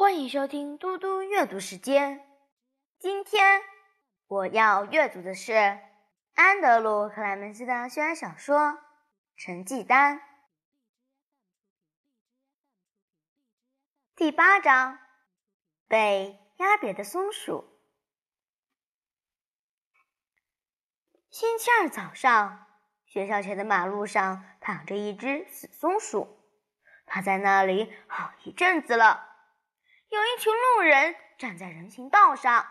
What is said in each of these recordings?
欢迎收听嘟嘟阅读时间。今天我要阅读的是安德鲁·克莱门斯的校园小说《成绩单》第八章：被压扁的松鼠。星期二早上，学校前的马路上躺着一只死松鼠，它在那里好一阵子了。有一群路人站在人行道上，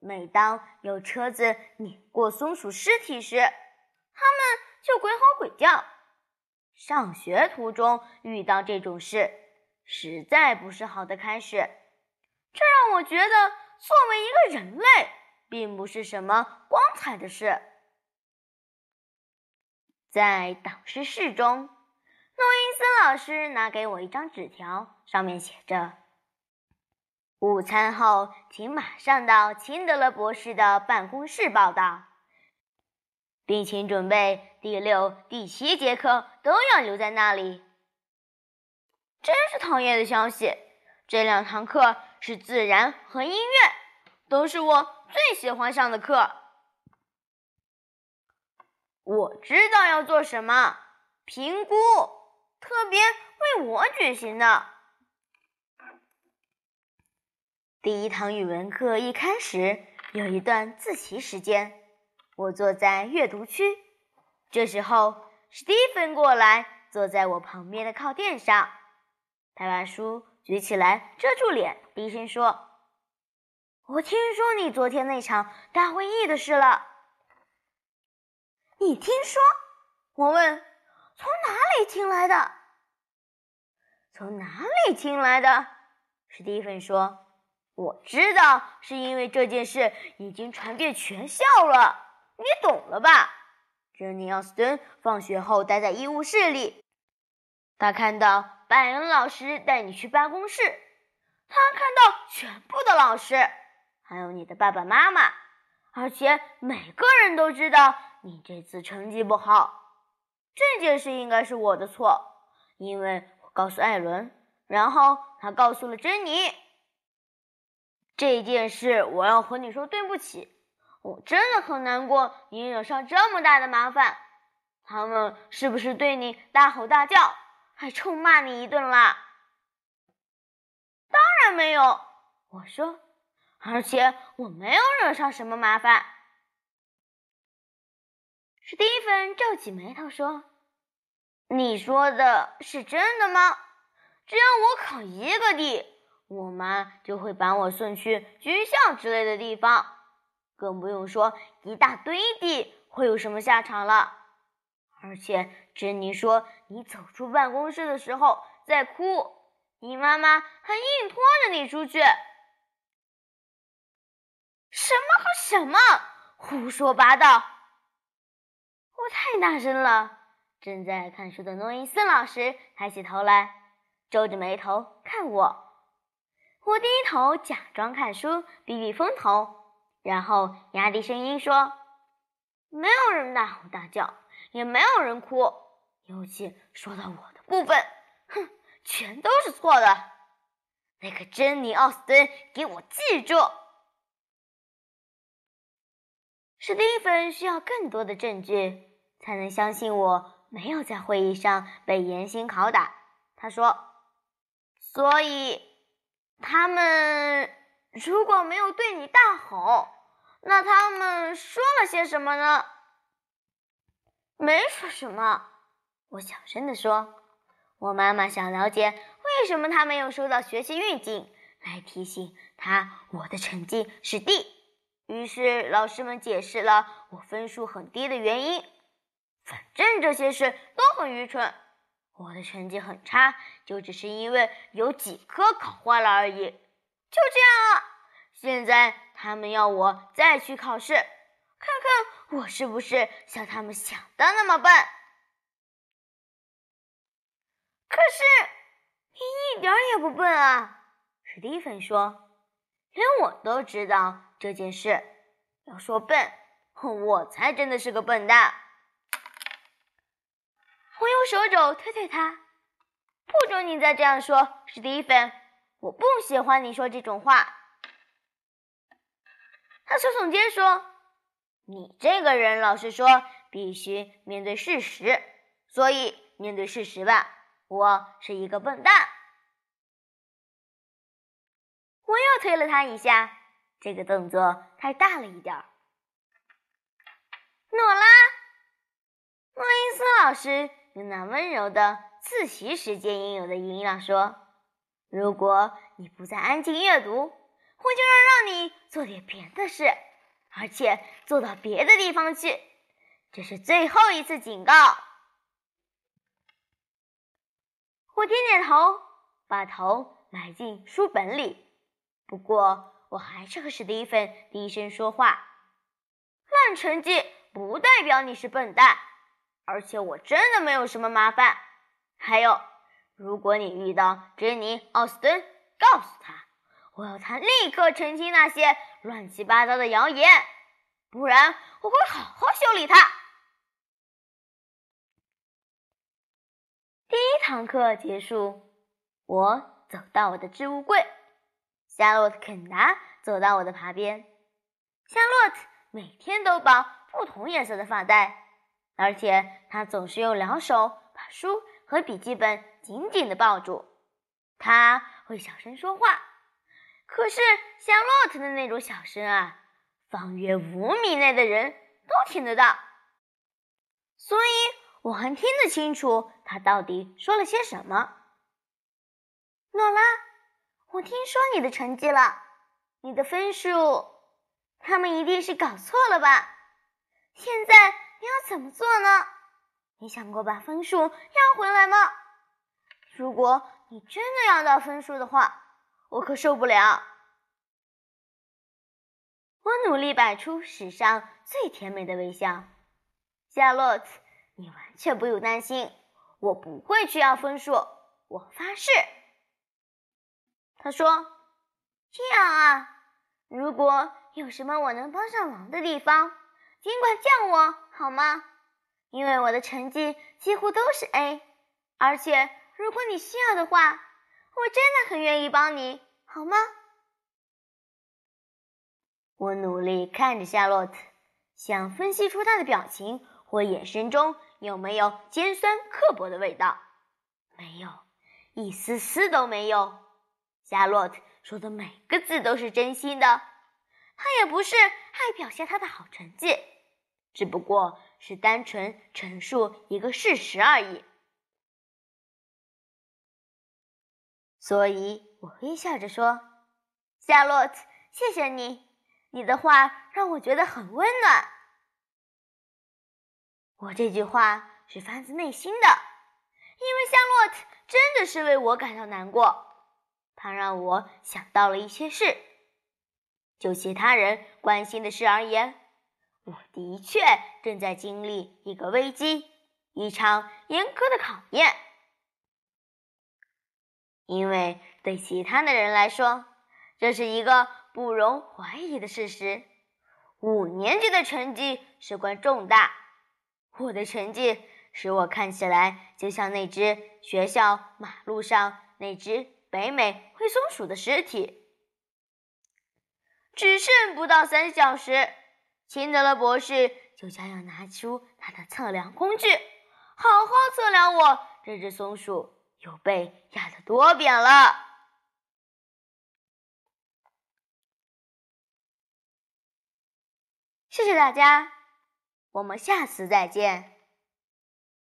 每当有车子碾过松鼠尸体时，他们就鬼吼鬼叫。上学途中遇到这种事，实在不是好的开始。这让我觉得，作为一个人类，并不是什么光彩的事。在导师室中，诺伊斯老师拿给我一张纸条，上面写着。午餐后，请马上到秦德勒博士的办公室报道，并请准备第六、第七节课都要留在那里。真是讨厌的消息！这两堂课是自然和音乐，都是我最喜欢上的课。我知道要做什么评估，特别为我举行的。第一堂语文课一开始有一段自习时间，我坐在阅读区。这时候，史蒂芬过来，坐在我旁边的靠垫上。他把书举起来遮住脸，低声说：“我听说你昨天那场大会议的事了。”你听说？我问：“从哪里听来的？”“从哪里听来的？”史蒂芬说。我知道，是因为这件事已经传遍全校了，你懂了吧？珍妮·奥斯顿放学后待在医务室里，他看到拜恩老师带你去办公室，他看到全部的老师，还有你的爸爸妈妈，而且每个人都知道你这次成绩不好。这件事应该是我的错，因为我告诉艾伦，然后他告诉了珍妮。这件事我要和你说对不起，我真的很难过你惹上这么大的麻烦。他们是不是对你大吼大叫，还臭骂你一顿啦？当然没有，我说，而且我没有惹上什么麻烦。史蒂芬皱起眉头说：“你说的是真的吗？只要我考一个 D。”我妈就会把我送去军校之类的地方，更不用说一大堆地会有什么下场了。而且珍妮说，你走出办公室的时候在哭，你妈妈还硬拖着你出去。什么和什么？胡说八道！我太大声了。正在看书的诺伊森老师抬起头来，皱着眉头看我。我低头假装看书，避避风头，然后压低声音说：“没有人大吼大叫，也没有人哭，尤其说到我的部分，哼，全都是错的。那个珍妮·奥斯顿，给我记住！”史蒂芬需要更多的证据才能相信我没有在会议上被严刑拷打。他说：“所以。”他们如果没有对你大吼，那他们说了些什么呢？没说什么。我小声地说：“我妈妈想了解为什么他没有收到学习预警，来提醒他我的成绩是 D。”于是老师们解释了我分数很低的原因。反正这些事都很愚蠢。我的成绩很差，就只是因为有几科考坏了而已。就这样啊！现在他们要我再去考试，看看我是不是像他们想的那么笨。可是你一点也不笨啊！史蒂芬说：“连我都知道这件事。要说笨，我才真的是个笨蛋。”我用手肘推推他，不准你再这样说，史蒂芬！我不喜欢你说这种话。他耸耸肩说：“你这个人老实说必须面对事实，所以面对事实吧。我是一个笨蛋。”我又推了他一下，这个动作太大了一点儿。诺拉，诺伊斯老师用那温柔的自习时间应有的音量说。如果你不再安静阅读，我就要让你做点别的事，而且做到别的地方去。这是最后一次警告。我点点头，把头埋进书本里。不过，我还是和史蒂芬低声说话：“烂成绩不代表你是笨蛋，而且我真的没有什么麻烦。还有。”如果你遇到珍妮·奥斯顿，告诉他，我要他立刻澄清那些乱七八糟的谣言，不然我会好好修理他。第一堂课结束，我走到我的置物柜，夏洛特·肯达走到我的旁边。夏洛特每天都绑不同颜色的发带，而且他总是用两手把书和笔记本。紧紧的抱住，他会小声说话，可是像洛特的那种小声啊，方圆五米内的人都听得到，所以我还听得清楚他到底说了些什么。诺拉，我听说你的成绩了，你的分数，他们一定是搞错了吧？现在怎么做呢？你想过把分数要回来吗？如果你真的要到分数的话，我可受不了。我努力摆出史上最甜美的微笑。夏洛特，你完全不用担心，我不会去要分数，我发誓。他说：“这样啊，如果有什么我能帮上忙的地方，尽管叫我好吗？因为我的成绩几乎都是 A，而且。”如果你需要的话，我真的很愿意帮你，好吗？我努力看着夏洛特，想分析出他的表情或眼神中有没有尖酸刻薄的味道。没有，一丝丝都没有。夏洛特说的每个字都是真心的。他也不是爱表现他的好成绩，只不过是单纯陈述一个事实而已。所以我微笑着说：“夏洛特，谢谢你，你的话让我觉得很温暖。”我这句话是发自内心的，因为夏洛特真的是为我感到难过。他让我想到了一些事。就其他人关心的事而言，我的确正在经历一个危机，一场严苛的考验。因为对其他的人来说，这是一个不容怀疑的事实。五年级的成绩事关重大，我的成绩使我看起来就像那只学校马路上那只北美灰松鼠的尸体。只剩不到三小时，辛德勒博士就将要拿出他的测量工具，好好测量我这只松鼠。有被压得多扁了。谢谢大家，我们下次再见。